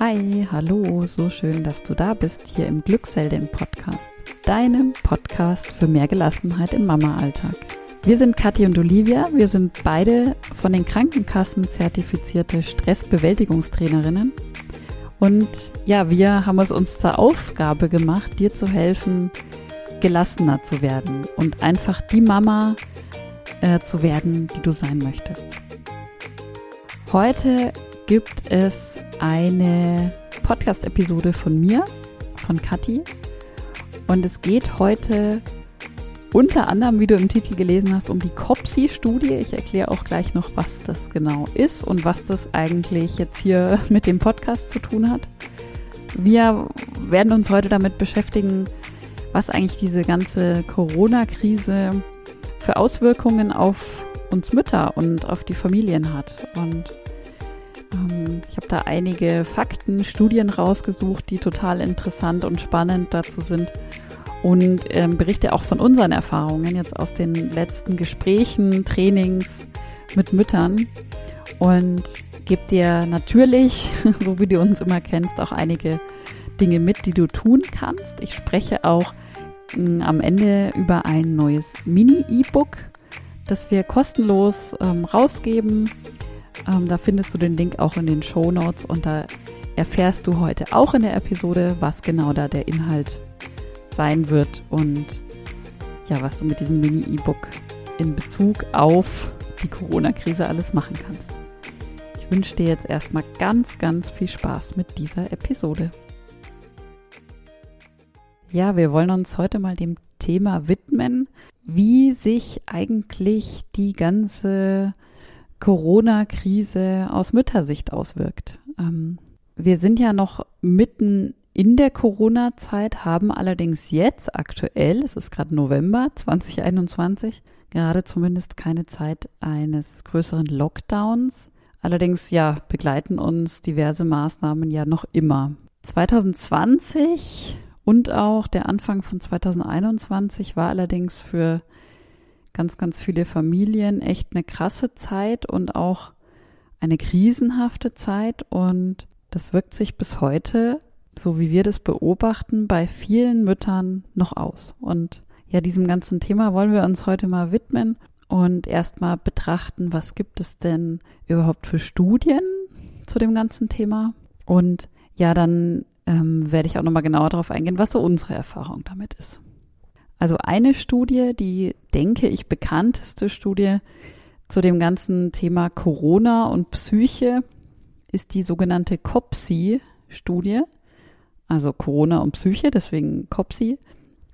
Hi, hallo, so schön, dass du da bist hier im Glücksheldin Podcast, deinem Podcast für mehr Gelassenheit im Mama-Alltag. Wir sind Kathi und Olivia, wir sind beide von den Krankenkassen zertifizierte Stressbewältigungstrainerinnen und ja, wir haben es uns zur Aufgabe gemacht, dir zu helfen, gelassener zu werden und einfach die Mama äh, zu werden, die du sein möchtest. Heute gibt es eine Podcast-Episode von mir, von Kathi. Und es geht heute unter anderem, wie du im Titel gelesen hast, um die COPSI-Studie. Ich erkläre auch gleich noch, was das genau ist und was das eigentlich jetzt hier mit dem Podcast zu tun hat. Wir werden uns heute damit beschäftigen, was eigentlich diese ganze Corona-Krise für Auswirkungen auf uns Mütter und auf die Familien hat. Und ich habe da einige Fakten, Studien rausgesucht, die total interessant und spannend dazu sind. Und ähm, berichte auch von unseren Erfahrungen jetzt aus den letzten Gesprächen, Trainings mit Müttern. Und gebe dir natürlich, so wie du uns immer kennst, auch einige Dinge mit, die du tun kannst. Ich spreche auch mh, am Ende über ein neues Mini-E-Book, das wir kostenlos ähm, rausgeben ähm, da findest du den Link auch in den Show Notes und da erfährst du heute auch in der Episode, was genau da der Inhalt sein wird und ja, was du mit diesem Mini-E-Book in Bezug auf die Corona-Krise alles machen kannst. Ich wünsche dir jetzt erstmal ganz, ganz viel Spaß mit dieser Episode. Ja, wir wollen uns heute mal dem Thema widmen, wie sich eigentlich die ganze Corona-Krise aus Müttersicht auswirkt. Ähm, wir sind ja noch mitten in der Corona-Zeit, haben allerdings jetzt aktuell, es ist gerade November 2021, gerade zumindest keine Zeit eines größeren Lockdowns. Allerdings ja, begleiten uns diverse Maßnahmen ja noch immer. 2020 und auch der Anfang von 2021 war allerdings für ganz, ganz viele Familien echt eine krasse Zeit und auch eine krisenhafte Zeit. Und das wirkt sich bis heute, so wie wir das beobachten, bei vielen Müttern noch aus. Und ja, diesem ganzen Thema wollen wir uns heute mal widmen und erstmal betrachten, was gibt es denn überhaupt für Studien zu dem ganzen Thema. Und ja, dann ähm, werde ich auch nochmal genauer darauf eingehen, was so unsere Erfahrung damit ist. Also eine Studie, die denke ich bekannteste Studie zu dem ganzen Thema Corona und Psyche ist die sogenannte COPSI-Studie. Also Corona und Psyche, deswegen COPSI.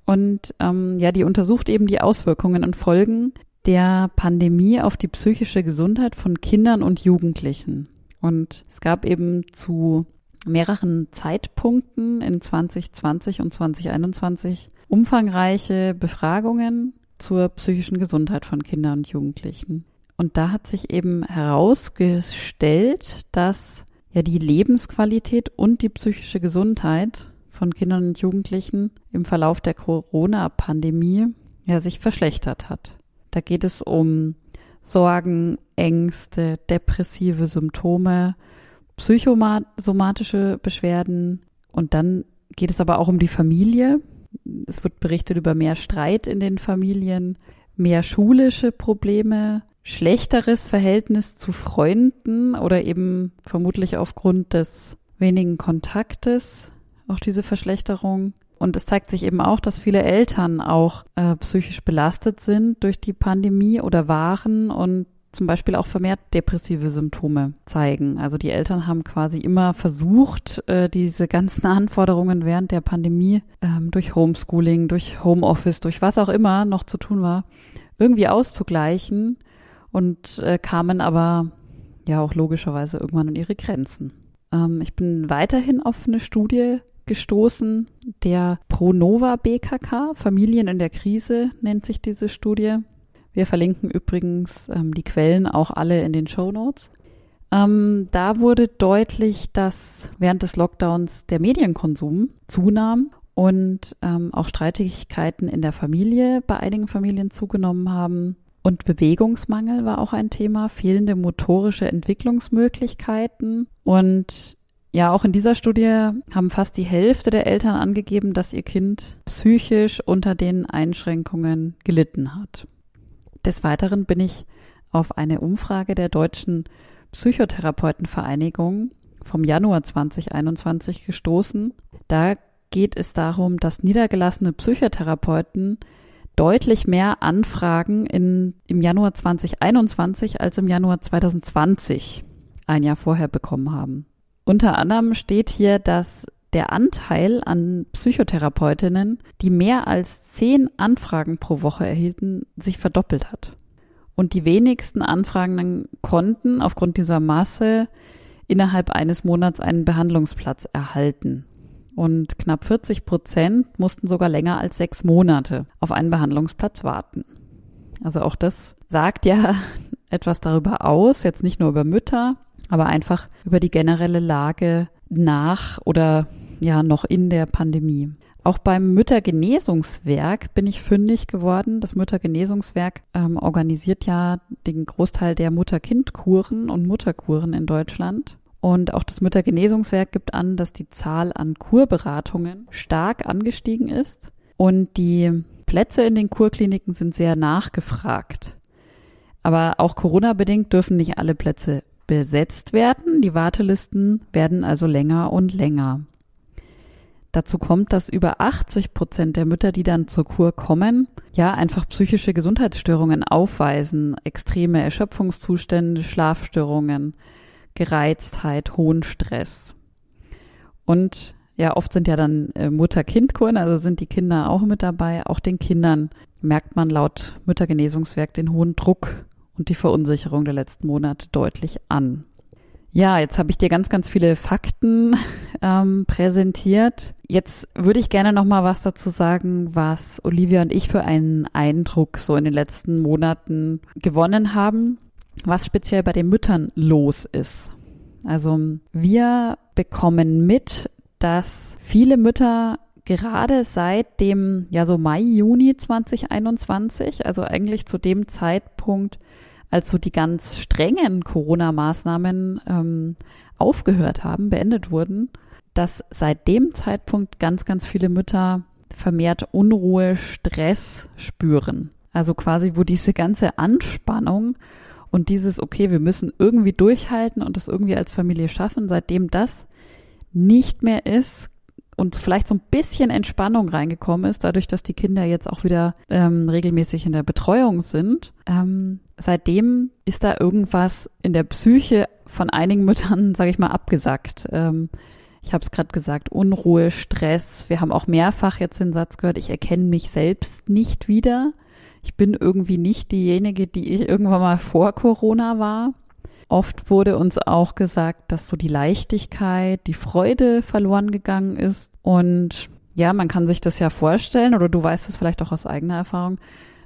Und ähm, ja, die untersucht eben die Auswirkungen und Folgen der Pandemie auf die psychische Gesundheit von Kindern und Jugendlichen. Und es gab eben zu mehreren Zeitpunkten in 2020 und 2021 umfangreiche Befragungen zur psychischen Gesundheit von Kindern und Jugendlichen. Und da hat sich eben herausgestellt, dass ja die Lebensqualität und die psychische Gesundheit von Kindern und Jugendlichen im Verlauf der Corona-Pandemie ja sich verschlechtert hat. Da geht es um Sorgen, Ängste, depressive Symptome, psychosomatische Beschwerden und dann geht es aber auch um die Familie. Es wird berichtet über mehr Streit in den Familien, mehr schulische Probleme, schlechteres Verhältnis zu Freunden oder eben vermutlich aufgrund des wenigen Kontaktes auch diese Verschlechterung. Und es zeigt sich eben auch, dass viele Eltern auch äh, psychisch belastet sind durch die Pandemie oder waren und zum Beispiel auch vermehrt depressive Symptome zeigen. Also die Eltern haben quasi immer versucht, äh, diese ganzen Anforderungen während der Pandemie ähm, durch Homeschooling, durch Homeoffice, durch was auch immer noch zu tun war, irgendwie auszugleichen und äh, kamen aber ja auch logischerweise irgendwann an ihre Grenzen. Ähm, ich bin weiterhin auf eine Studie gestoßen, der Pronova BKK, Familien in der Krise nennt sich diese Studie. Wir verlinken übrigens ähm, die Quellen auch alle in den Show Notes. Ähm, da wurde deutlich, dass während des Lockdowns der Medienkonsum zunahm und ähm, auch Streitigkeiten in der Familie bei einigen Familien zugenommen haben. Und Bewegungsmangel war auch ein Thema, fehlende motorische Entwicklungsmöglichkeiten und ja, auch in dieser Studie haben fast die Hälfte der Eltern angegeben, dass ihr Kind psychisch unter den Einschränkungen gelitten hat. Des Weiteren bin ich auf eine Umfrage der Deutschen Psychotherapeutenvereinigung vom Januar 2021 gestoßen. Da geht es darum, dass niedergelassene Psychotherapeuten deutlich mehr Anfragen in, im Januar 2021 als im Januar 2020, ein Jahr vorher, bekommen haben. Unter anderem steht hier, dass der Anteil an Psychotherapeutinnen, die mehr als zehn Anfragen pro Woche erhielten, sich verdoppelt hat. Und die wenigsten Anfragenden konnten aufgrund dieser Masse innerhalb eines Monats einen Behandlungsplatz erhalten. Und knapp 40 Prozent mussten sogar länger als sechs Monate auf einen Behandlungsplatz warten. Also auch das sagt ja etwas darüber aus, jetzt nicht nur über Mütter, aber einfach über die generelle Lage nach oder ja noch in der Pandemie. Auch beim Müttergenesungswerk bin ich fündig geworden. Das Müttergenesungswerk ähm, organisiert ja den Großteil der Mutter-Kind-Kuren und Mutterkuren in Deutschland. Und auch das Müttergenesungswerk gibt an, dass die Zahl an Kurberatungen stark angestiegen ist. Und die Plätze in den Kurkliniken sind sehr nachgefragt. Aber auch Corona-bedingt dürfen nicht alle Plätze besetzt werden. Die Wartelisten werden also länger und länger. Dazu kommt, dass über 80 Prozent der Mütter, die dann zur Kur kommen, ja einfach psychische Gesundheitsstörungen aufweisen, extreme Erschöpfungszustände, Schlafstörungen, Gereiztheit, hohen Stress. Und ja, oft sind ja dann äh, Mutter-Kind-Kuren, also sind die Kinder auch mit dabei. Auch den Kindern merkt man laut Müttergenesungswerk den hohen Druck und die Verunsicherung der letzten Monate deutlich an. Ja, jetzt habe ich dir ganz, ganz viele Fakten ähm, präsentiert. Jetzt würde ich gerne noch mal was dazu sagen, was Olivia und ich für einen Eindruck so in den letzten Monaten gewonnen haben, was speziell bei den Müttern los ist. Also wir bekommen mit, dass viele Mütter gerade seit dem, ja so Mai, Juni 2021, also eigentlich zu dem Zeitpunkt, als so die ganz strengen Corona-Maßnahmen ähm, aufgehört haben, beendet wurden, dass seit dem Zeitpunkt ganz, ganz viele Mütter vermehrt Unruhe, Stress spüren. Also quasi, wo diese ganze Anspannung und dieses, okay, wir müssen irgendwie durchhalten und das irgendwie als Familie schaffen, seitdem das nicht mehr ist, und vielleicht so ein bisschen Entspannung reingekommen ist, dadurch, dass die Kinder jetzt auch wieder ähm, regelmäßig in der Betreuung sind. Ähm, seitdem ist da irgendwas in der Psyche von einigen Müttern, sage ich mal, abgesagt. Ähm, ich habe es gerade gesagt, Unruhe, Stress. Wir haben auch mehrfach jetzt den Satz gehört, ich erkenne mich selbst nicht wieder. Ich bin irgendwie nicht diejenige, die ich irgendwann mal vor Corona war. Oft wurde uns auch gesagt, dass so die Leichtigkeit, die Freude verloren gegangen ist. Und ja, man kann sich das ja vorstellen, oder du weißt es vielleicht auch aus eigener Erfahrung.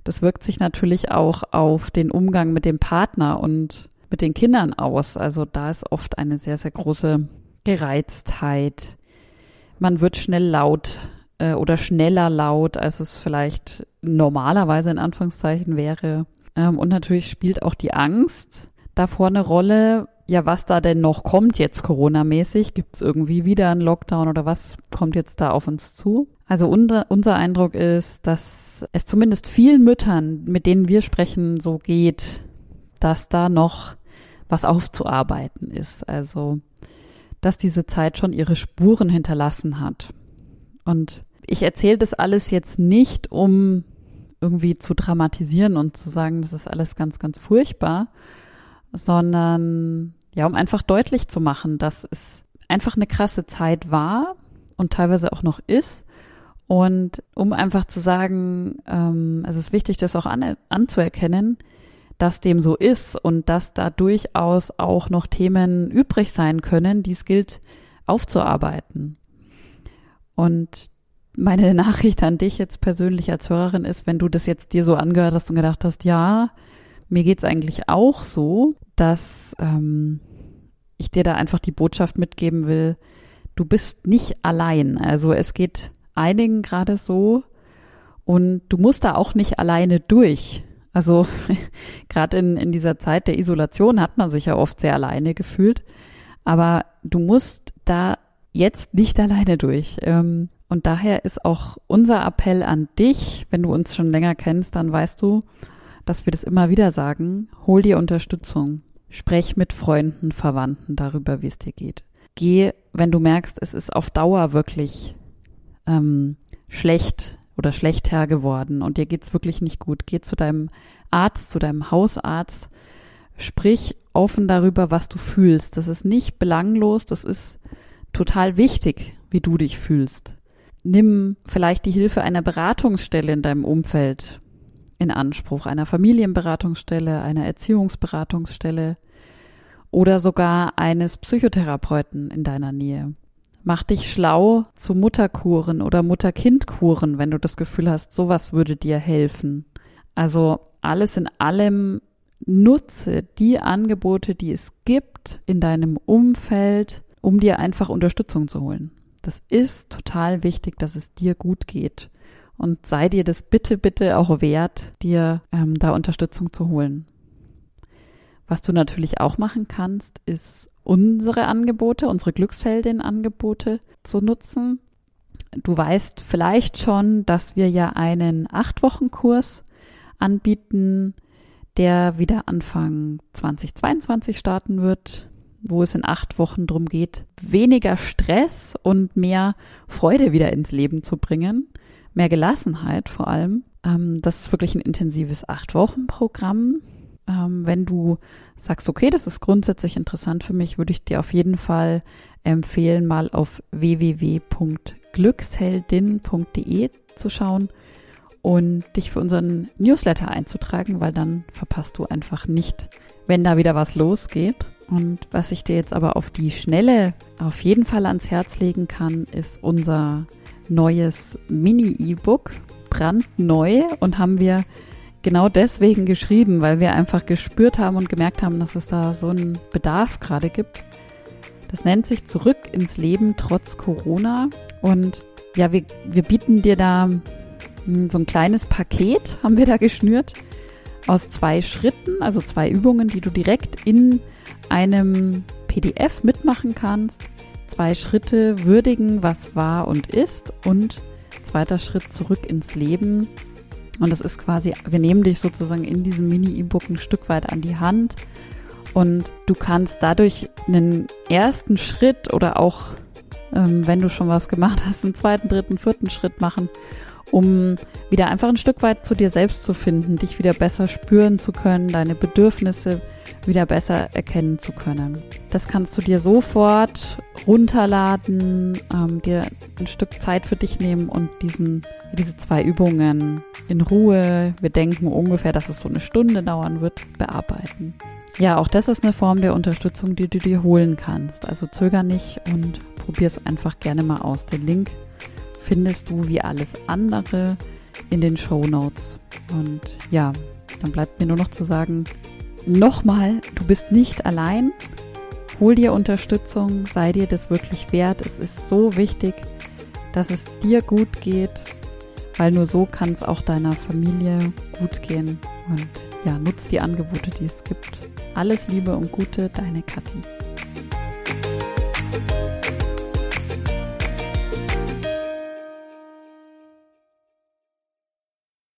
Das wirkt sich natürlich auch auf den Umgang mit dem Partner und mit den Kindern aus. Also da ist oft eine sehr, sehr große Gereiztheit. Man wird schnell laut äh, oder schneller laut, als es vielleicht normalerweise in Anführungszeichen wäre. Ähm, und natürlich spielt auch die Angst davor eine Rolle, ja, was da denn noch kommt jetzt Corona-mäßig? Gibt es irgendwie wieder einen Lockdown oder was kommt jetzt da auf uns zu? Also unser, unser Eindruck ist, dass es zumindest vielen Müttern, mit denen wir sprechen, so geht, dass da noch was aufzuarbeiten ist. Also, dass diese Zeit schon ihre Spuren hinterlassen hat. Und ich erzähle das alles jetzt nicht, um irgendwie zu dramatisieren und zu sagen, das ist alles ganz, ganz furchtbar, sondern ja, um einfach deutlich zu machen, dass es einfach eine krasse Zeit war und teilweise auch noch ist. Und um einfach zu sagen, ähm, es ist wichtig, das auch an, anzuerkennen, dass dem so ist und dass da durchaus auch noch Themen übrig sein können, die es gilt aufzuarbeiten. Und meine Nachricht an dich jetzt persönlich als Hörerin ist, wenn du das jetzt dir so angehört hast und gedacht hast, ja, mir geht's eigentlich auch so, dass ähm, ich dir da einfach die Botschaft mitgeben will, du bist nicht allein. Also es geht einigen gerade so und du musst da auch nicht alleine durch. Also gerade in, in dieser Zeit der Isolation hat man sich ja oft sehr alleine gefühlt. Aber du musst da jetzt nicht alleine durch. Ähm, und daher ist auch unser Appell an dich, wenn du uns schon länger kennst, dann weißt du, dass wir das immer wieder sagen, hol dir Unterstützung. Sprech mit Freunden, Verwandten darüber, wie es dir geht. Geh, wenn du merkst, es ist auf Dauer wirklich ähm, schlecht oder schlechter geworden und dir geht's wirklich nicht gut. Geh zu deinem Arzt, zu deinem Hausarzt, sprich offen darüber, was du fühlst. Das ist nicht belanglos, das ist total wichtig, wie du dich fühlst. Nimm vielleicht die Hilfe einer Beratungsstelle in deinem Umfeld in Anspruch, einer Familienberatungsstelle, einer Erziehungsberatungsstelle oder sogar eines Psychotherapeuten in deiner Nähe. Mach dich schlau zu Mutterkuren oder Mutter-Kind-Kuren, wenn du das Gefühl hast, sowas würde dir helfen. Also alles in allem nutze die Angebote, die es gibt in deinem Umfeld, um dir einfach Unterstützung zu holen. Das ist total wichtig, dass es dir gut geht. Und sei dir das bitte, bitte auch wert, dir ähm, da Unterstützung zu holen. Was du natürlich auch machen kannst, ist unsere Angebote, unsere Glücksheldin-Angebote zu nutzen. Du weißt vielleicht schon, dass wir ja einen Acht-Wochen-Kurs anbieten, der wieder Anfang 2022 starten wird, wo es in acht Wochen darum geht, weniger Stress und mehr Freude wieder ins Leben zu bringen, mehr Gelassenheit vor allem. Ähm, das ist wirklich ein intensives Acht-Wochen-Programm. Ähm, wenn du sagst, okay, das ist grundsätzlich interessant für mich, würde ich dir auf jeden Fall empfehlen, mal auf www.glücksheldin.de zu schauen und dich für unseren Newsletter einzutragen, weil dann verpasst du einfach nicht, wenn da wieder was losgeht. Und was ich dir jetzt aber auf die Schnelle auf jeden Fall ans Herz legen kann, ist unser neues Mini-E-Book, brandneu und haben wir genau deswegen geschrieben, weil wir einfach gespürt haben und gemerkt haben, dass es da so einen Bedarf gerade gibt. Das nennt sich Zurück ins Leben trotz Corona. Und ja, wir, wir bieten dir da hm, so ein kleines Paket, haben wir da geschnürt, aus zwei Schritten, also zwei Übungen, die du direkt in einem PDF mitmachen kannst. Zwei Schritte würdigen, was war und ist und zweiter Schritt zurück ins Leben. Und das ist quasi, wir nehmen dich sozusagen in diesem Mini-E-Book ein Stück weit an die Hand und du kannst dadurch einen ersten Schritt oder auch, ähm, wenn du schon was gemacht hast, einen zweiten, dritten, vierten Schritt machen, um wieder einfach ein Stück weit zu dir selbst zu finden, dich wieder besser spüren zu können, deine Bedürfnisse wieder besser erkennen zu können. Das kannst du dir sofort runterladen, ähm, dir ein Stück Zeit für dich nehmen und diesen, diese zwei Übungen in Ruhe, wir denken ungefähr, dass es so eine Stunde dauern wird, bearbeiten. Ja, auch das ist eine Form der Unterstützung, die du dir holen kannst. Also zöger nicht und probier es einfach gerne mal aus. Den Link findest du wie alles andere in den Show Notes. Und ja, dann bleibt mir nur noch zu sagen, nochmal, du bist nicht allein. Hol dir Unterstützung, sei dir das wirklich wert. Es ist so wichtig, dass es dir gut geht, weil nur so kann es auch deiner Familie gut gehen. Und ja, nutzt die Angebote, die es gibt. Alles Liebe und Gute, deine Kathi.